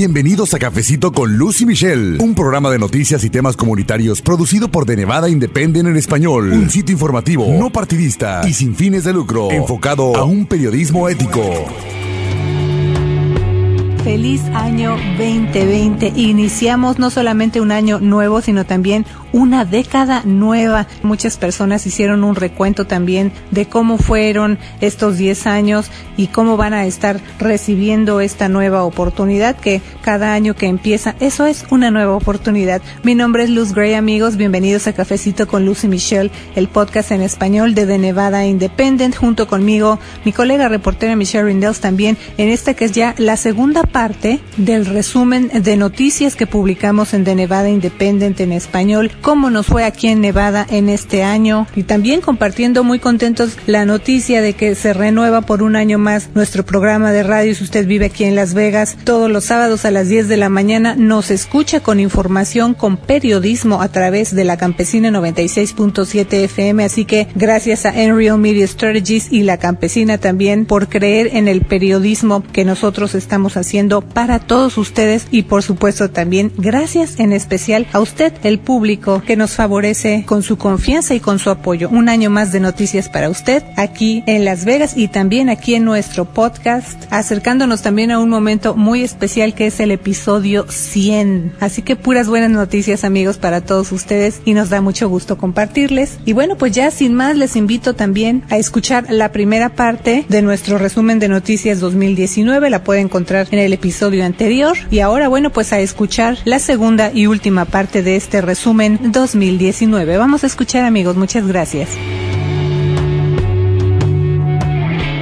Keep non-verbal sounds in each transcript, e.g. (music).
Bienvenidos a Cafecito con Lucy Michelle, un programa de noticias y temas comunitarios producido por The Nevada Independent en español, un sitio informativo, no partidista y sin fines de lucro, enfocado a un periodismo ético. Feliz año 2020. Iniciamos no solamente un año nuevo, sino también una década nueva. Muchas personas hicieron un recuento también de cómo fueron estos 10 años y cómo van a estar recibiendo esta nueva oportunidad que cada año que empieza, eso es una nueva oportunidad. Mi nombre es Luz Gray, amigos. Bienvenidos a Cafecito con Lucy Michelle, el podcast en español de The Nevada Independent, junto conmigo, mi colega reportera Michelle Rindels también, en esta que es ya la segunda parte del resumen de noticias que publicamos en The Nevada Independent en español cómo nos fue aquí en Nevada en este año y también compartiendo muy contentos la noticia de que se renueva por un año más nuestro programa de radio. Si usted vive aquí en Las Vegas, todos los sábados a las 10 de la mañana nos escucha con información, con periodismo a través de la Campesina 96.7 FM. Así que gracias a Enreal Media Strategies y la Campesina también por creer en el periodismo que nosotros estamos haciendo para todos ustedes y por supuesto también gracias en especial a usted, el público que nos favorece con su confianza y con su apoyo. Un año más de noticias para usted aquí en Las Vegas y también aquí en nuestro podcast, acercándonos también a un momento muy especial que es el episodio 100. Así que puras buenas noticias amigos para todos ustedes y nos da mucho gusto compartirles. Y bueno, pues ya sin más les invito también a escuchar la primera parte de nuestro resumen de noticias 2019. La puede encontrar en el episodio anterior. Y ahora, bueno, pues a escuchar la segunda y última parte de este resumen 2019. Vamos a escuchar amigos, muchas gracias.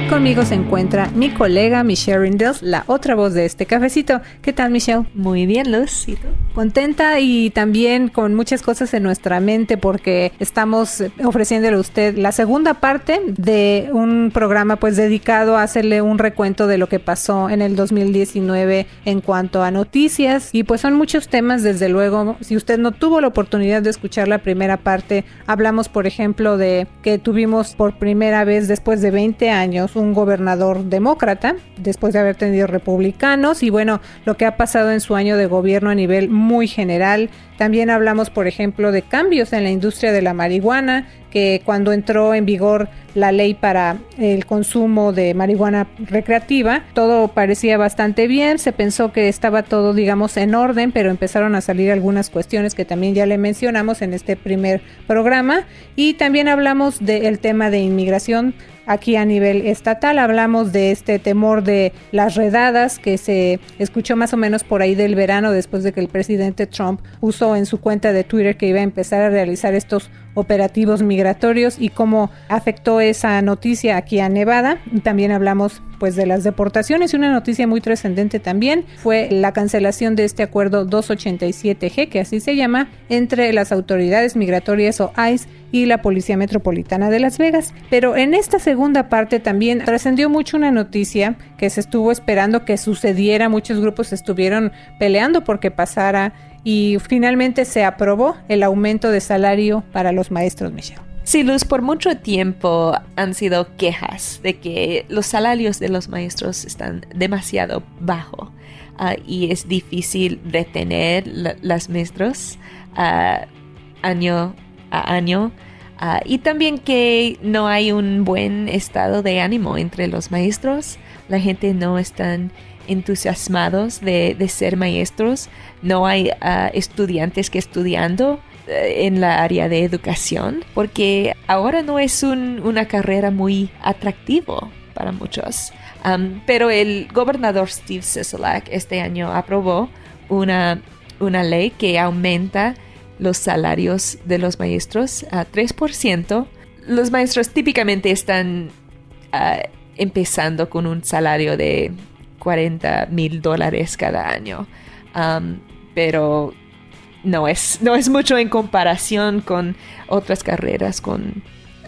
Conmigo se encuentra mi colega Michelle Rindels, la otra voz de este cafecito. ¿Qué tal, Michelle? Muy bien, Luz. Contenta y también con muchas cosas en nuestra mente porque estamos ofreciéndole a usted la segunda parte de un programa pues dedicado a hacerle un recuento de lo que pasó en el 2019 en cuanto a noticias y pues son muchos temas desde luego. Si usted no tuvo la oportunidad de escuchar la primera parte, hablamos por ejemplo de que tuvimos por primera vez después de 20 años un gobernador demócrata, después de haber tenido republicanos, y bueno, lo que ha pasado en su año de gobierno a nivel muy general. También hablamos, por ejemplo, de cambios en la industria de la marihuana, que cuando entró en vigor la ley para el consumo de marihuana recreativa, todo parecía bastante bien, se pensó que estaba todo, digamos, en orden, pero empezaron a salir algunas cuestiones que también ya le mencionamos en este primer programa. Y también hablamos del tema de inmigración aquí a nivel estatal. Hablamos de este temor de las redadas que se escuchó más o menos por ahí del verano después de que el presidente Trump usó en su cuenta de Twitter que iba a empezar a realizar estos operativos migratorios y cómo afectó esa noticia aquí a Nevada. También hablamos pues de las deportaciones y una noticia muy trascendente también fue la cancelación de este acuerdo 287G, que así se llama, entre las autoridades migratorias o ICE y la Policía Metropolitana de Las Vegas. Pero en esta segunda parte también trascendió mucho una noticia que se estuvo esperando que sucediera, muchos grupos estuvieron peleando porque pasara y finalmente se aprobó el aumento de salario para los maestros, Michelle. Sí, Luz, por mucho tiempo han sido quejas de que los salarios de los maestros están demasiado bajos ah, y es difícil retener las maestros uh, año a año. Ah, y también que no hay un buen estado de ánimo entre los maestros. La gente no están entusiasmados de, ser maestros. No hay ah, estudiantes que estudiando eh, en la área de educación porque ahora no es una carrera muy atractivo para muchos. pero el gobernador Steve Sisolak este año aprobó una, una ley que aumenta los salarios de los maestros a 3%. Los maestros típicamente están ah, empezando con un salario de 40 mil dólares cada año. pero no es, no es mucho en comparación con otras carreras con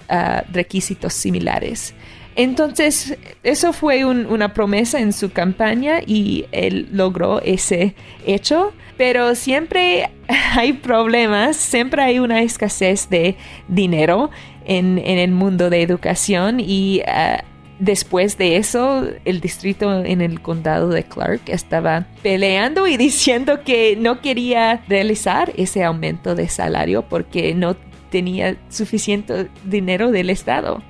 ah, requisitos similares. Entonces, eso fue una promesa en su campaña y él logró ese hecho, pero siempre (laughs) hay problemas, siempre hay una escasez de dinero en, el mundo de educación y ah, después de eso, el distrito en el condado de Clark estaba peleando y (laughs) diciendo que no quería realizar ese aumento de salario porque no tenía suficiente dinero del Estado.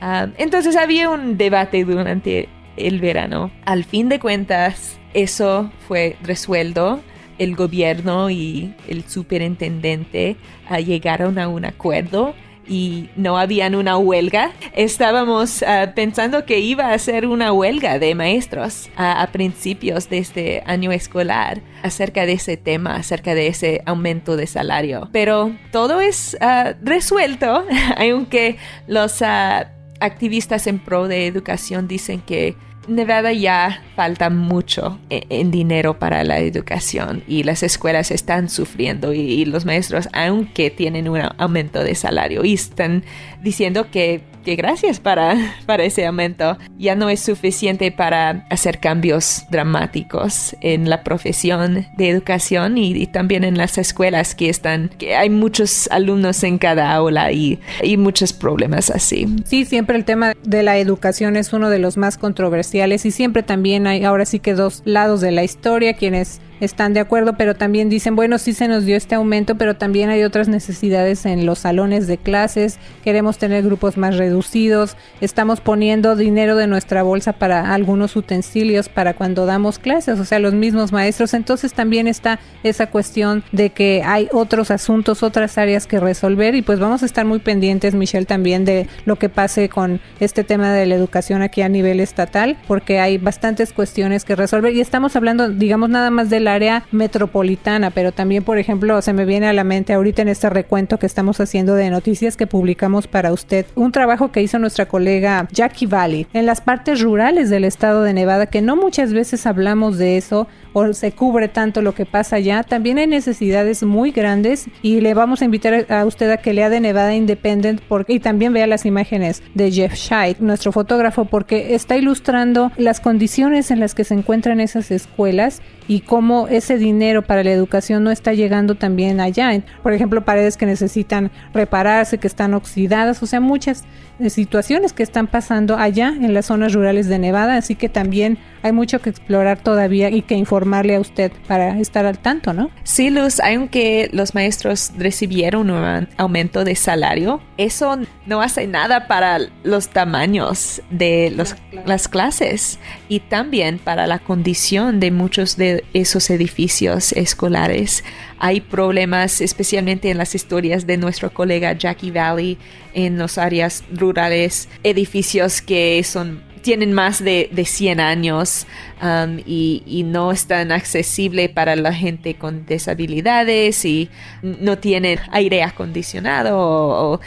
Ah, entonces había un debate durante el verano. Al fin de cuentas, eso fue resuelto. El gobierno y el superintendente ah, llegaron a un acuerdo y no habían una huelga. Estábamos ah, pensando que iba a ser una huelga de maestros a principios de este año escolar acerca de ese tema, acerca de ese aumento de salario. Pero todo es ah, resuelto, (laughs) aunque los ah, activistas en pro de educación dicen que Nevada ya falta mucho e, en, dinero para la educación y las escuelas están sufriendo y, los maestros, aunque tienen un aumento de salario, y están diciendo que que gracias para, (laughs) para ese aumento. Ya no es suficiente para hacer cambios dramáticos en la profesión de educación y, también en las escuelas que están, que hay muchos alumnos en cada aula y, y muchos problemas así. Sí, siempre el tema de la educación es uno de los más controversiales y siempre también hay ahora sí que dos lados de la historia, quienes están de acuerdo, pero también dicen, bueno, sí se nos dio este aumento, pero también hay otras necesidades en los salones de clases, queremos tener grupos más reducidos, estamos poniendo dinero de nuestra bolsa para algunos utensilios para cuando damos clases, o sea, los mismos maestros, entonces también está esa cuestión de que hay otros asuntos, otras áreas que resolver. Y pues vamos a estar muy pendientes, Michelle, también de lo que pase con este tema de la educación aquí a nivel estatal, porque hay bastantes cuestiones que resolver. Y estamos hablando, digamos, nada más de área metropolitana, pero también, por ejemplo, se me viene a la mente ahorita en este recuento que estamos haciendo de noticias que publicamos para usted, un trabajo que hizo nuestra colega Jackie Valley en las partes rurales del estado de Nevada, que no muchas veces hablamos de eso o se cubre tanto lo que pasa allá. También hay necesidades muy grandes y le vamos a invitar a usted a que lea de Nevada Independent porque, y también vea las imágenes de Jeff Scheid, nuestro fotógrafo, porque está ilustrando las condiciones en las que se encuentran esas escuelas y cómo ese dinero para la educación no está llegando también allá. Por ejemplo, paredes que necesitan repararse, que están oxidadas, o sea, muchas eh, situaciones que están pasando allá en las zonas rurales de Nevada, así que también hay mucho que explorar todavía y que informarle a usted para estar al tanto, ¿no? Sí, Luz, aunque los maestros recibieron un aumento de salario, eso no hace nada para los tamaños de las clases y también para la condición de muchos de esos edificios escolares. Hay problemas, especialmente en las historias de nuestro colega Jackie Valley, en las áreas rurales, edificios que son tienen más de, de 100 años um, y, no están accesibles para la gente con disabilidades y no tienen aire acondicionado o, uh,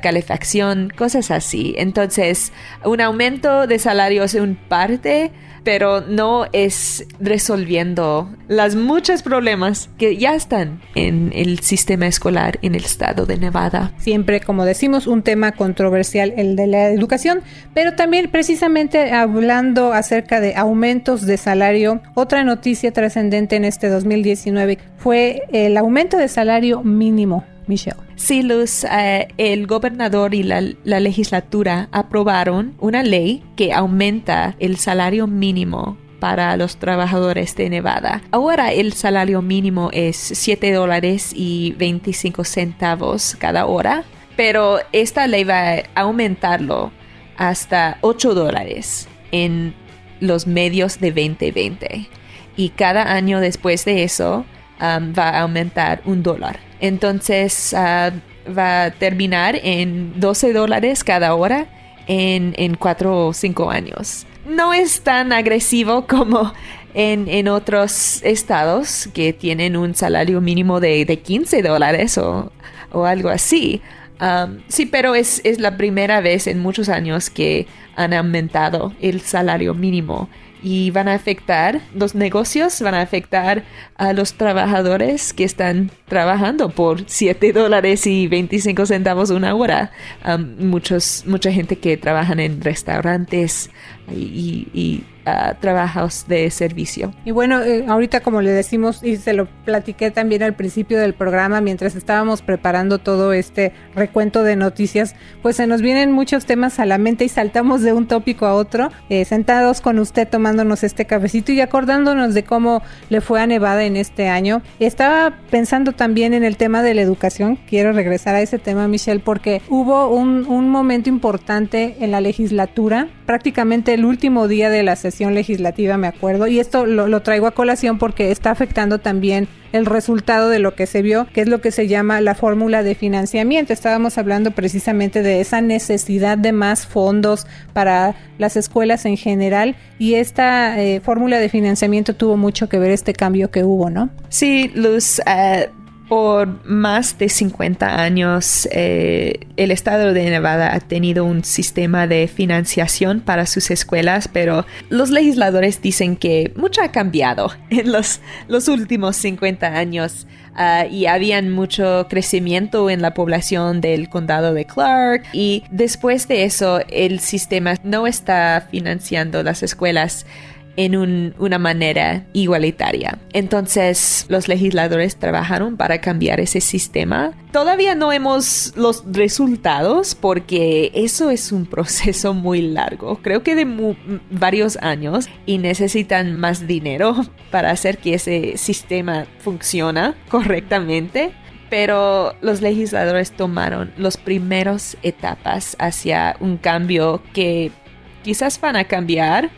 calefacción, cosas así. Entonces, un aumento de salario es un parte pero no es resolviendo las muchos problemas que ya están en el sistema escolar en el estado de Nevada. Siempre, como decimos, un tema controversial el de la educación, pero también precisamente hablando acerca de aumentos de salario, otra noticia trascendente en este 2019 fue el aumento de salario mínimo Michelle. Sí, Luz, el gobernador y la, legislatura aprobaron una ley que aumenta el salario mínimo para los trabajadores de Nevada. Ahora el salario mínimo es 7 dólares y 25 centavos cada hora, pero esta ley va a aumentarlo hasta 8 dólares en los medios de 2020 y cada año después de eso um, va a aumentar un dólar. Entonces uh, va a terminar en 12 dólares cada hora en, en 4 o 5 años. No es tan agresivo (laughs) como en, otros estados que tienen un salario mínimo de, de 15 dólares o, algo así. Sí, pero es, es la primera vez en muchos años que han aumentado el salario mínimo y van a afectar los negocios, van a afectar a los trabajadores que están trabajando por 7 dólares y 25 centavos una hora. muchos, mucha gente que trabaja en restaurantes y, trabajos de servicio. Y bueno, eh, ahorita como le decimos y se lo platiqué también al principio del programa mientras estábamos preparando todo este recuento de noticias, pues se nos vienen muchos temas a la mente y saltamos de un tópico a otro, eh, sentados con usted tomándonos este cafecito y acordándonos de cómo le fue a Nevada en este año. Estaba pensando también en el tema de la educación, quiero regresar a ese tema Michelle porque hubo un, un momento importante en la legislatura, prácticamente el último día de la sesión legislativa me acuerdo, y esto lo, traigo a colación porque está afectando también el resultado de lo que se vio, que es lo que se llama la fórmula de financiamiento. Estábamos hablando precisamente de esa necesidad de más fondos para las escuelas en general y esta eh, fórmula de financiamiento tuvo mucho que ver este cambio que hubo, ¿no? Sí, Luz. Uh por más de 50 años, eh, el estado de Nevada ha tenido un sistema de financiación para sus escuelas, pero los legisladores dicen que mucho ha cambiado (laughs) en los, últimos 50 años. Uh, y habían mucho crecimiento en la población del condado de Clark y después de eso el sistema no está financiando las escuelas en una manera igualitaria. Entonces los legisladores trabajaron para cambiar ese sistema. Todavía no hemos los resultados porque eso es un proceso muy largo, creo que de varios años y necesitan más dinero (laughs) para hacer que ese sistema funcione correctamente pero los legisladores tomaron las primeras etapas hacia un cambio que quizás van a cambiar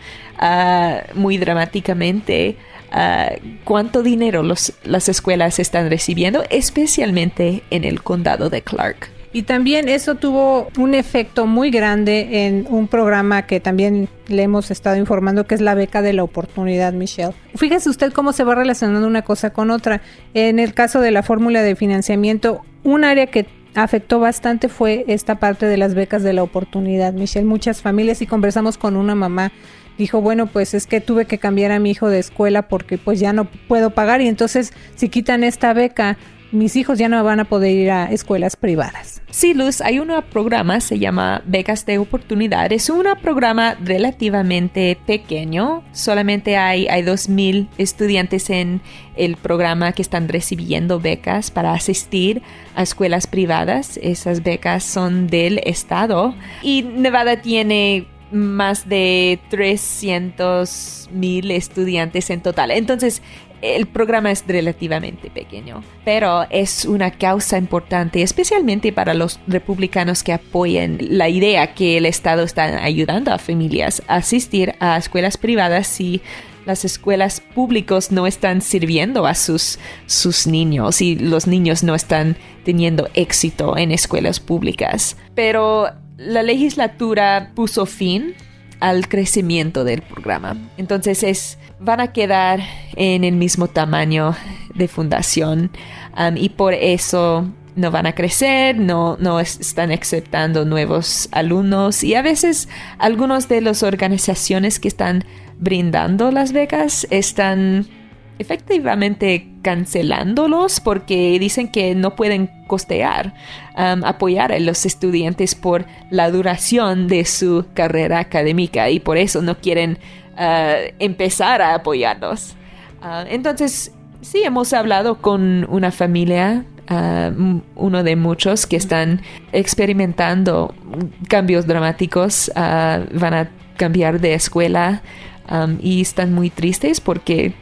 uh, muy dramáticamente uh, cuánto dinero las escuelas están recibiendo, especialmente en el condado de Clark. Y también eso tuvo un efecto muy grande en un programa que también le hemos estado informando, que es la beca de la oportunidad, Michelle. Fíjese usted cómo se va relacionando una cosa con otra. En el caso de la fórmula de financiamiento, un área que afectó bastante fue esta parte de las becas de la oportunidad, Michelle. Muchas familias y conversamos con una mamá dijo, bueno, pues es que tuve que cambiar a mi hijo de escuela porque pues ya no puedo pagar y entonces si quitan esta beca, mis hijos ya no van a poder ir a escuelas privadas. Sí, Luz, hay un programa, se llama Becas de Oportunidad. Es un programa relativamente pequeño. Solamente hay, hay 2.000 estudiantes en el programa que están recibiendo becas para asistir a escuelas privadas. Esas becas son del Estado. Y Nevada tiene más de 300 mil estudiantes en total. Entonces, el programa es relativamente pequeño, pero es una causa importante, especialmente para los republicanos que apoyen la idea que el Estado está ayudando a familias a asistir a escuelas privadas si las escuelas públicas no están sirviendo a sus, sus niños y los niños no están teniendo éxito en escuelas públicas. Pero la legislatura puso fin al crecimiento del programa. Entonces es, van a quedar en el mismo tamaño de fundación um, y por eso no van a crecer, no, no están aceptando nuevos alumnos y a veces algunas de las organizaciones que están brindando las becas están efectivamente cancelándolos porque dicen que no pueden costear um, apoyar a los estudiantes por la duración de su carrera académica y por eso no quieren uh, empezar a apoyarlos. Uh, entonces, sí, hemos hablado con una familia uh, uno de muchos que están experimentando cambios dramáticos, van a cambiar de escuela um, y están muy tristes porque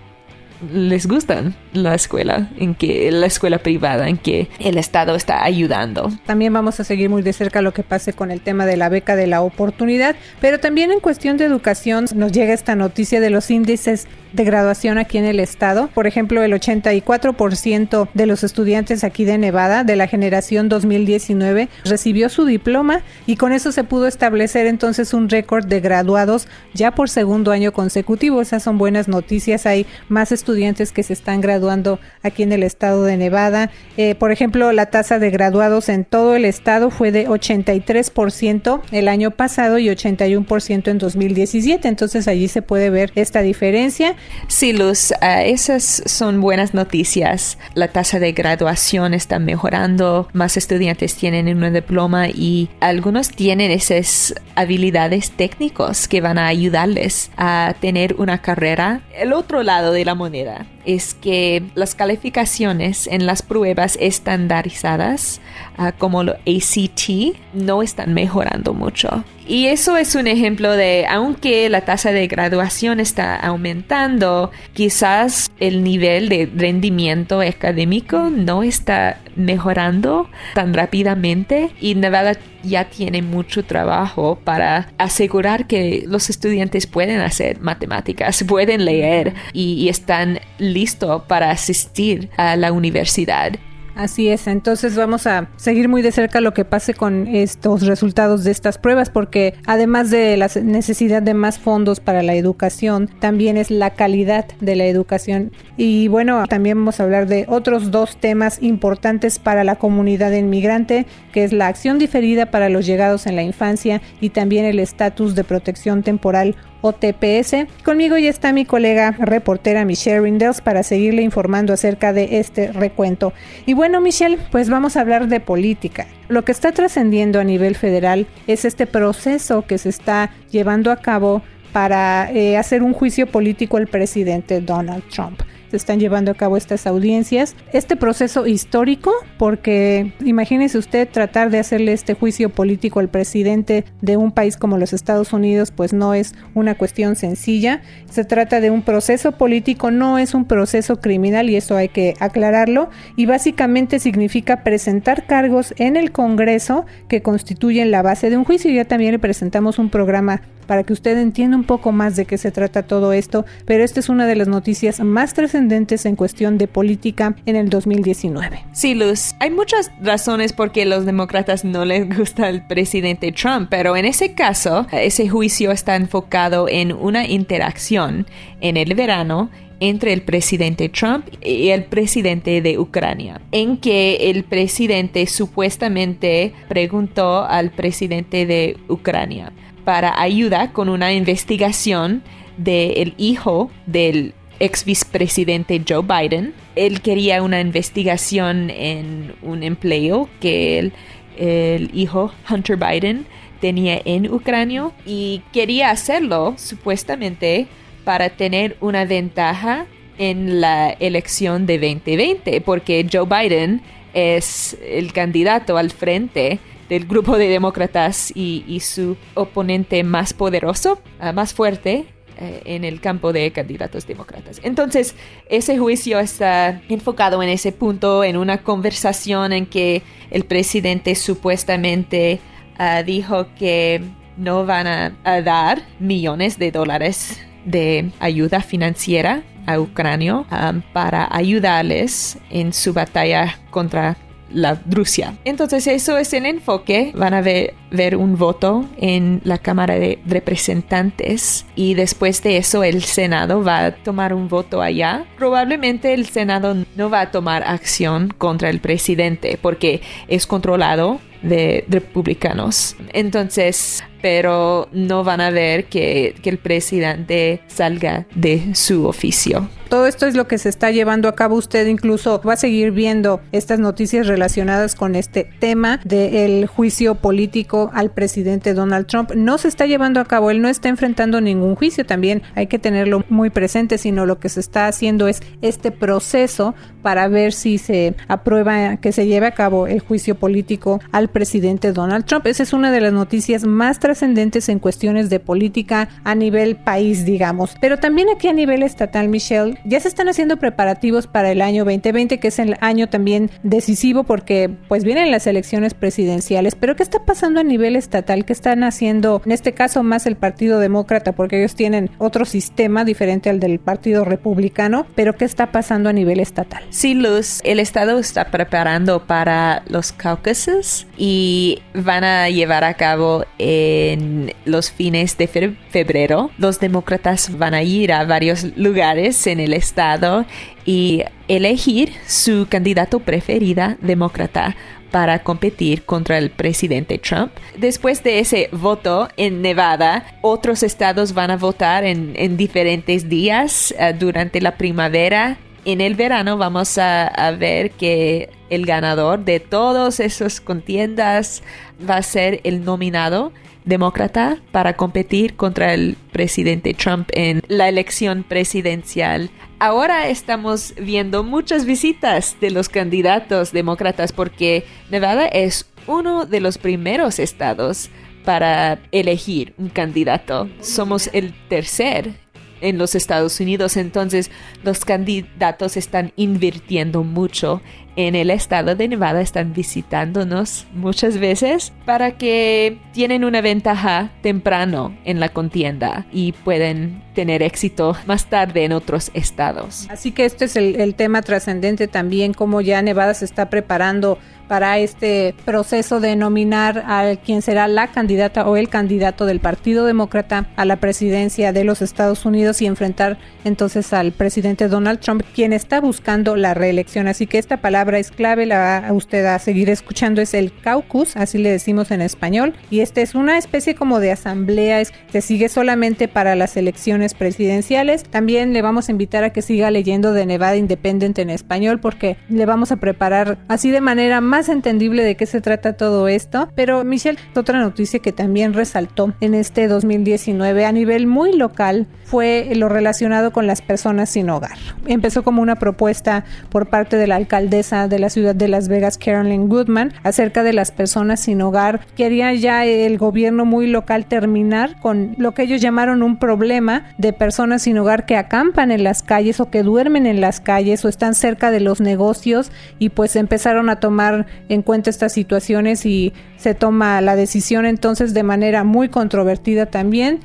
les gustan la escuela, en que la escuela privada, en que el Estado está ayudando. También vamos a seguir muy de cerca lo que pase con el tema de la beca de la oportunidad, pero también en cuestión de educación nos llega esta noticia de los índices de graduación aquí en el estado. Por ejemplo, el 84% de los estudiantes aquí de Nevada de la generación 2019 recibió su diploma y con eso se pudo establecer entonces un récord de graduados ya por segundo año consecutivo. Esas son buenas noticias. Hay más estudiantes estudiantes que se están graduando aquí en el estado de Nevada. Eh, por ejemplo, la tasa de graduados en todo el estado fue de 83% el año pasado y 81% en 2017. Entonces allí se puede ver esta diferencia. Sí, Luz, uh, esas son buenas noticias. La tasa de graduación está mejorando, más estudiantes tienen un diploma y algunos tienen esas habilidades técnicas que van a ayudarles a tener una carrera. El otro lado de la moneda There. Es que las calificaciones en las pruebas estandarizadas uh, como lo ACT no están mejorando mucho. Y eso es un ejemplo de, aunque la tasa de graduación está aumentando, quizás el nivel de rendimiento académico no está mejorando tan rápidamente y Nevada ya tiene mucho trabajo para asegurar que los estudiantes pueden hacer matemáticas, pueden leer y, y están listos para asistir a la universidad. Así es, entonces vamos a seguir muy de cerca lo que pase con estos resultados de estas pruebas porque además de la necesidad de más fondos para la educación, también es la calidad de la educación. Y bueno, también vamos a hablar de otros dos temas importantes para la comunidad inmigrante, que es la acción diferida para los llegados en la infancia y también el estatus de protección temporal o TPS. Conmigo ya está mi colega reportera Michelle Rindels para seguirle informando acerca de este recuento. Y bueno, Michelle, pues vamos a hablar de política. Lo que está trascendiendo a nivel federal es este proceso que se está llevando a cabo para eh, hacer un juicio político al presidente Donald Trump se están llevando a cabo estas audiencias. Este proceso histórico, porque imagínese usted tratar de hacerle este juicio político al presidente de un país como los Estados Unidos, pues no es una cuestión sencilla. Se trata de un proceso político, no es un proceso criminal y eso hay que aclararlo. Y básicamente significa presentar cargos en el Congreso que constituyen la base de un juicio. Ya también le presentamos un programa para que usted entienda un poco más de qué se trata todo esto, pero esta es una de las noticias más trascendentes en cuestión de política en el 2019. Sí, Luz, hay muchas razones por qué los demócratas no les gusta el presidente Trump, pero en ese caso, ese juicio está enfocado en una interacción en el verano entre el presidente Trump y el presidente de Ucrania, en que el presidente supuestamente preguntó al presidente de Ucrania, para ayuda con una investigación del hijo del ex vicepresidente Joe Biden. Él quería una investigación en un empleo que el, hijo Hunter Biden tenía en Ucrania y quería hacerlo supuestamente para tener una ventaja en la elección de 2020 porque Joe Biden es el candidato al frente del grupo de demócratas y, su oponente más poderoso, uh, más fuerte eh, en el campo de candidatos demócratas. Entonces, ese juicio está enfocado en ese punto, en una conversación en que el presidente supuestamente uh, dijo que no van a, dar millones de dólares de ayuda financiera a Ucrania um, para ayudarles en su batalla contra la Rusia. Entonces eso es el enfoque. Van a ver, ver, un voto en la Cámara de Representantes y después de eso el Senado va a tomar un voto allá. Probablemente el Senado no va a tomar acción contra el presidente porque es controlado de republicanos. Entonces, pero no van a ver que, que, el presidente salga de su oficio. Todo esto es lo que se está llevando a cabo. Usted incluso va a seguir viendo estas noticias relacionadas con este tema del juicio político al presidente Donald Trump. No se está llevando a cabo, él no está enfrentando ningún juicio, también hay que tenerlo muy presente, sino lo que se está haciendo es este proceso para ver si se aprueba que se lleve a cabo el juicio político al presidente Donald Trump. Esa es una de las noticias más trascendentes en cuestiones de política a nivel país, digamos. Pero también aquí a nivel estatal, Michelle, ya se están haciendo preparativos para el año 2020, que es el año también decisivo porque pues vienen las elecciones presidenciales. Pero ¿qué está pasando a nivel estatal? ¿Qué están haciendo, en este caso más el Partido Demócrata, porque ellos tienen otro sistema diferente al del Partido Republicano? Pero ¿qué está pasando a nivel estatal? Sí, Luz, el Estado está preparando para los caucuses y van a llevar a cabo... Eh, en los fines de febrero. Los demócratas van a ir a varios lugares en el estado y elegir su candidato preferida demócrata para competir contra el presidente Trump. Después de ese voto en Nevada, otros estados van a votar en, diferentes días eh, durante la primavera. En el verano vamos a, ver que el ganador de todas esas contiendas va a ser el nominado demócrata para competir contra el presidente Trump en la elección presidencial. Ahora estamos viendo muchas visitas de los candidatos demócratas porque Nevada es uno de los primeros estados para elegir un candidato. Somos el tercer en los Estados Unidos. Entonces los candidatos están invirtiendo mucho en el estado de Nevada, están visitándonos muchas veces para que tienen una ventaja temprano en la contienda y pueden tener éxito más tarde en otros estados. Así que este es el, tema trascendente también, como ya Nevada se está preparando para este proceso de nominar a quien será la candidata o el candidato del Partido Demócrata a la presidencia de los Estados Unidos y enfrentar entonces al presidente Donald Trump, quien está buscando la reelección. Así que esta palabra es clave, la va usted a seguir escuchando, es el caucus, así le decimos en español, y esta es una especie como de asamblea, es, se sigue solamente para las elecciones presidenciales. También le vamos a invitar a que siga leyendo de Nevada Independent en español porque le vamos a preparar así de manera más entendible de qué se trata todo esto. Pero Michelle, otra noticia que también resaltó en este 2019 a nivel muy local fue lo relacionado con las personas sin hogar. Empezó como una propuesta por parte de la alcaldesa de la ciudad de Las Vegas, Carolyn Goodman, acerca de las personas sin hogar. Quería ya el gobierno muy local terminar con lo que ellos llamaron un problema de personas sin hogar que acampan en las calles o que duermen en las calles o están cerca de los negocios y pues empezaron a tomar en cuenta estas situaciones y se toma la decisión entonces de manera muy controvertida también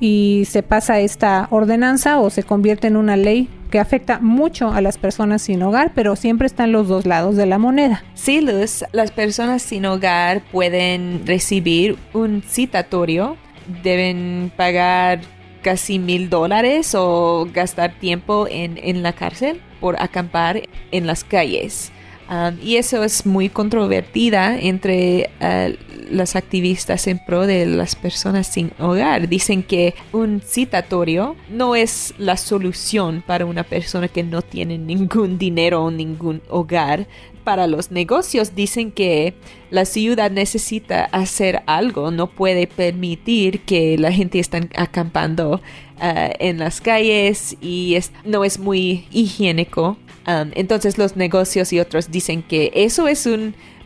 y se pasa esta ordenanza o se convierte en una ley que afecta mucho a las personas sin hogar, pero siempre están los dos lados de la moneda. Sí, Luz, las personas sin hogar pueden recibir un citatorio, deben pagar casi mil dólares o gastar tiempo en, en la cárcel por acampar en las calles. Um, y eso es muy controvertida entre uh, las activistas en pro de las personas sin hogar. Dicen que un citatorio no es la solución para una persona que no tiene ningún dinero o ningún hogar. Para los negocios dicen que la ciudad necesita hacer algo, no puede permitir que la gente esté acampando uh, en las calles y no es muy higiénico Um, entonces los negocios y otros dicen que eso es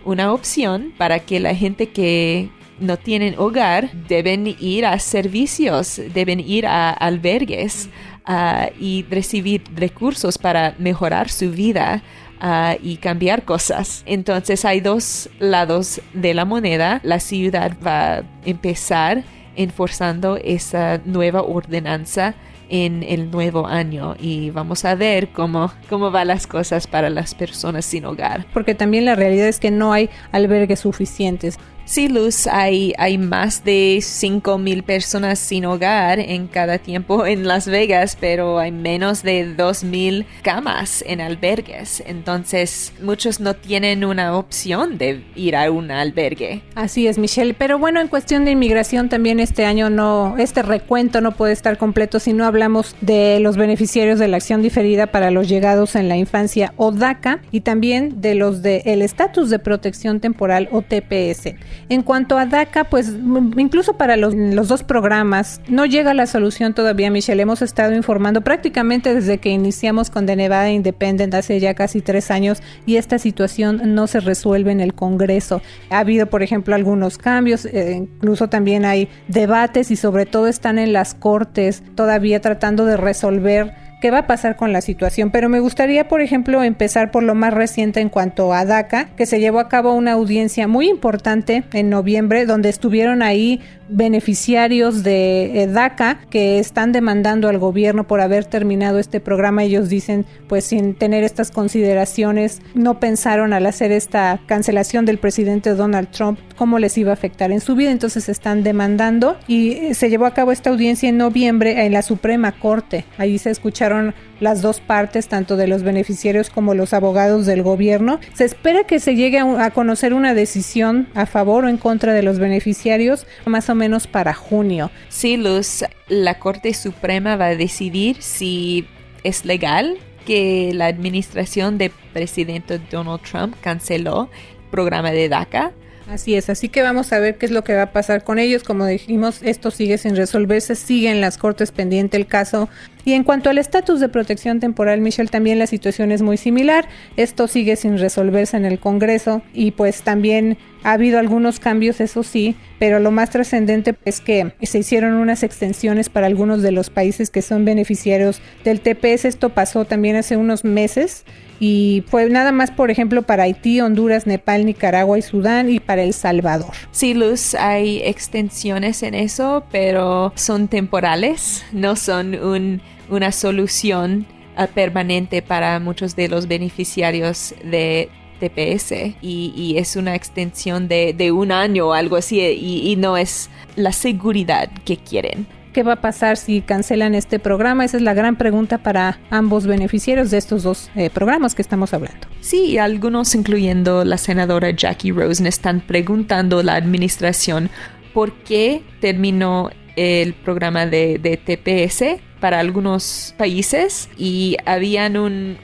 una opción para que la gente que no tienen hogar deben ir a servicios, deben ir a albergues uh, y recibir recursos para mejorar su vida. Uh, y cambiar cosas. Entonces hay dos lados de la moneda. La ciudad va a empezar enforzando esa nueva ordenanza en el nuevo año y vamos a ver cómo, cómo van las cosas para las personas sin hogar. Porque también la realidad es que no hay albergues suficientes. Sí, Luz, hay, hay más de 5 mil personas sin hogar en cada tiempo en Las Vegas, pero hay menos de 2 mil camas en albergues. Entonces, muchos no tienen una opción de ir a un albergue. Así es, Michelle. Pero bueno, en cuestión de inmigración también este año no, este recuento no puede estar completo si no hablamos de los beneficiarios de la acción diferida para los llegados en la infancia o DACA y también de los de el estatus de protección temporal o TPS. En cuanto a DACA, pues incluso para los, dos programas no llega la solución todavía, Michelle. Hemos estado informando prácticamente desde que iniciamos con The Nevada Independent hace ya casi tres años y esta situación no se resuelve en el Congreso. Ha habido, por ejemplo, algunos cambios, eh, incluso también hay debates y sobre todo están en las cortes todavía tratando de resolver qué va a pasar con la situación, pero me gustaría, por ejemplo, empezar por lo más reciente en cuanto a DACA, que se llevó a cabo una audiencia muy importante en noviembre, donde estuvieron ahí beneficiarios de DACA que están demandando al gobierno por haber terminado este programa. Ellos dicen, pues sin tener estas consideraciones, no pensaron al hacer esta cancelación del presidente Donald Trump cómo les iba a afectar en su vida. Entonces están demandando y eh, se llevó a cabo esta audiencia en noviembre en la Suprema Corte. Ahí se escucharon las dos partes, tanto de los beneficiarios como los abogados del gobierno. Se espera que se llegue a, conocer una decisión a favor o en contra de los beneficiarios más o menos para junio. Sí, Luz, la Corte Suprema va a decidir si es legal que la administración del presidente Donald Trump canceló el programa de DACA Así es, así que vamos a ver qué es lo que va a pasar con ellos. Como dijimos, esto sigue sin resolverse, sigue en las cortes pendiente el caso. Y en cuanto al estatus de protección temporal, Michelle, también la situación es muy similar. Esto sigue sin resolverse en el Congreso y pues también ha habido algunos cambios, eso sí, pero lo más trascendente es que se hicieron unas extensiones para algunos de los países que son beneficiarios del TPS. Esto pasó también hace unos meses y fue nada más, por ejemplo, para Haití, Honduras, Nepal, Nicaragua y Sudán y para El Salvador. Sí, Luz, hay extensiones en eso, pero son temporales, no son una solución ah, permanente para muchos de los beneficiarios de TPS y, es una extensión de, un año o algo así y no es la seguridad que quieren. ¿Qué va a pasar si cancelan este programa? Esa es la gran pregunta para ambos beneficiarios de estos dos eh, programas que estamos hablando. Sí, algunos, incluyendo la senadora Jackie Rosen, están preguntando a la administración por qué terminó el programa de, TPS para algunos países y habían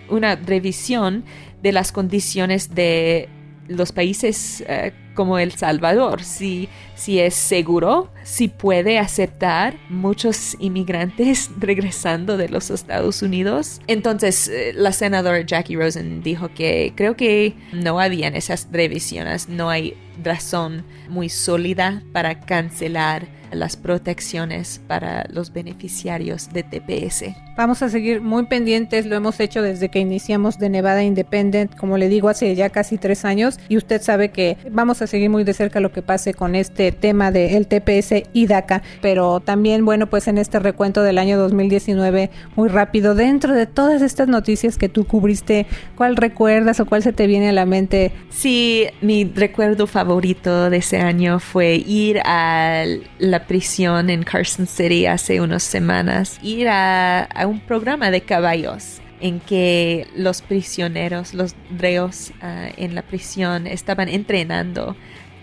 una revisión de las condiciones de los países eh, como El Salvador, si, si es seguro, si puede aceptar muchos inmigrantes (laughs) regresando de los Estados Unidos. Entonces, eh, la senadora Jackie Rosen dijo que creo que no habían esas revisiones, no hay razón muy sólida para cancelar las protecciones para los beneficiarios de TPS. Vamos a seguir muy pendientes, lo hemos hecho desde que iniciamos de Nevada Independent, como le digo, hace ya casi tres años, y usted sabe que vamos a seguir muy de cerca lo que pase con este tema del TPS y DACA, pero también, bueno, pues en este recuento del año 2019, muy rápido, dentro de todas estas noticias que tú cubriste, ¿cuál recuerdas o cuál se te viene a la mente? Sí, mi recuerdo favorito de ese año fue ir a la prisión en Carson City hace unas semanas, ir a, un programa de caballos en que los prisioneros, los reos ah, en la prisión estaban entrenando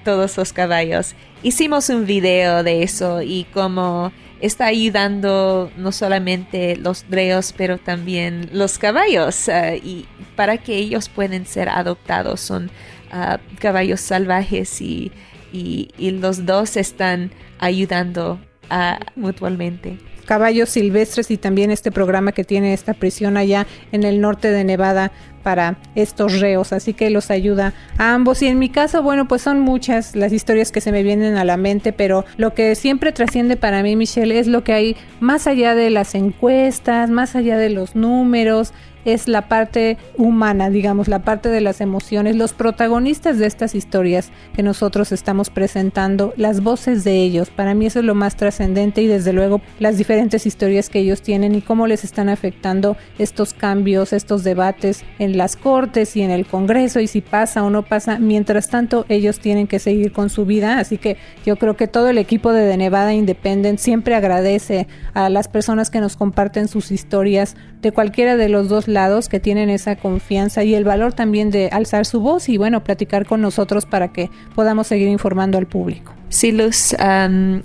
todos los caballos. Hicimos un video de eso y cómo está ayudando no solamente los reos, pero también los caballos ah, y para que ellos puedan ser adoptados. Son ah, caballos salvajes y y, los dos están ayudando mutuamente. Caballos silvestres y también este programa que tiene esta prisión allá en el norte de Nevada para estos reos, así que los ayuda a ambos. Y en mi caso, bueno, pues son muchas las historias que se me vienen a la mente, pero lo que siempre trasciende para mí, Michelle, es lo que hay más allá de las encuestas, más allá de los números, es la parte humana, digamos, la parte de las emociones, los protagonistas de estas historias que nosotros estamos presentando, las voces de ellos. Para mí eso es lo más trascendente y desde luego las diferentes historias que ellos tienen y cómo les están afectando estos cambios, estos debates en las cortes y en el Congreso y si pasa o no pasa. Mientras tanto, ellos tienen que seguir con su vida. Así que yo creo que todo el equipo de Nevada Independent siempre agradece a las personas que nos comparten sus historias de cualquiera de los dos lados que tienen esa confianza y el valor también de alzar su voz y bueno, platicar con nosotros para que podamos seguir informando al público. Sí, Luz,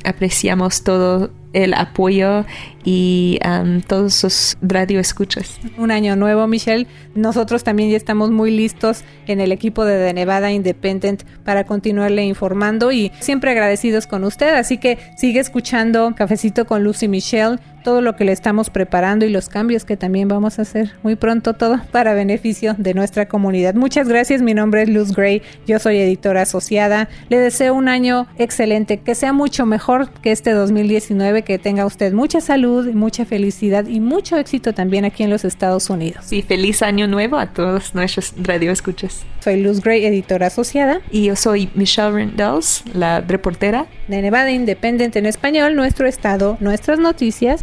apreciamos todo el apoyo y todos sus radioescuchas. Un año nuevo, Michelle. Nosotros también ya estamos muy listos en el equipo de The Nevada Independent para continuarle informando y siempre agradecidos con usted. Así que sigue escuchando Cafecito con Lucy Michelle todo lo que le estamos preparando y los cambios que también vamos a hacer muy pronto, todo para beneficio de nuestra comunidad. Muchas gracias, mi nombre es Luz Gray, yo soy editora asociada. Le deseo un año excelente, que sea mucho mejor que este 2019, que tenga usted mucha salud, mucha felicidad y mucho éxito también aquí en los Estados Unidos. Sí, feliz año nuevo a todos nuestros radioescuchas. Soy Luz Gray, editora asociada. Y yo soy Michelle Rendells, la reportera de Nevada Independent en español, nuestro estado, nuestras noticias,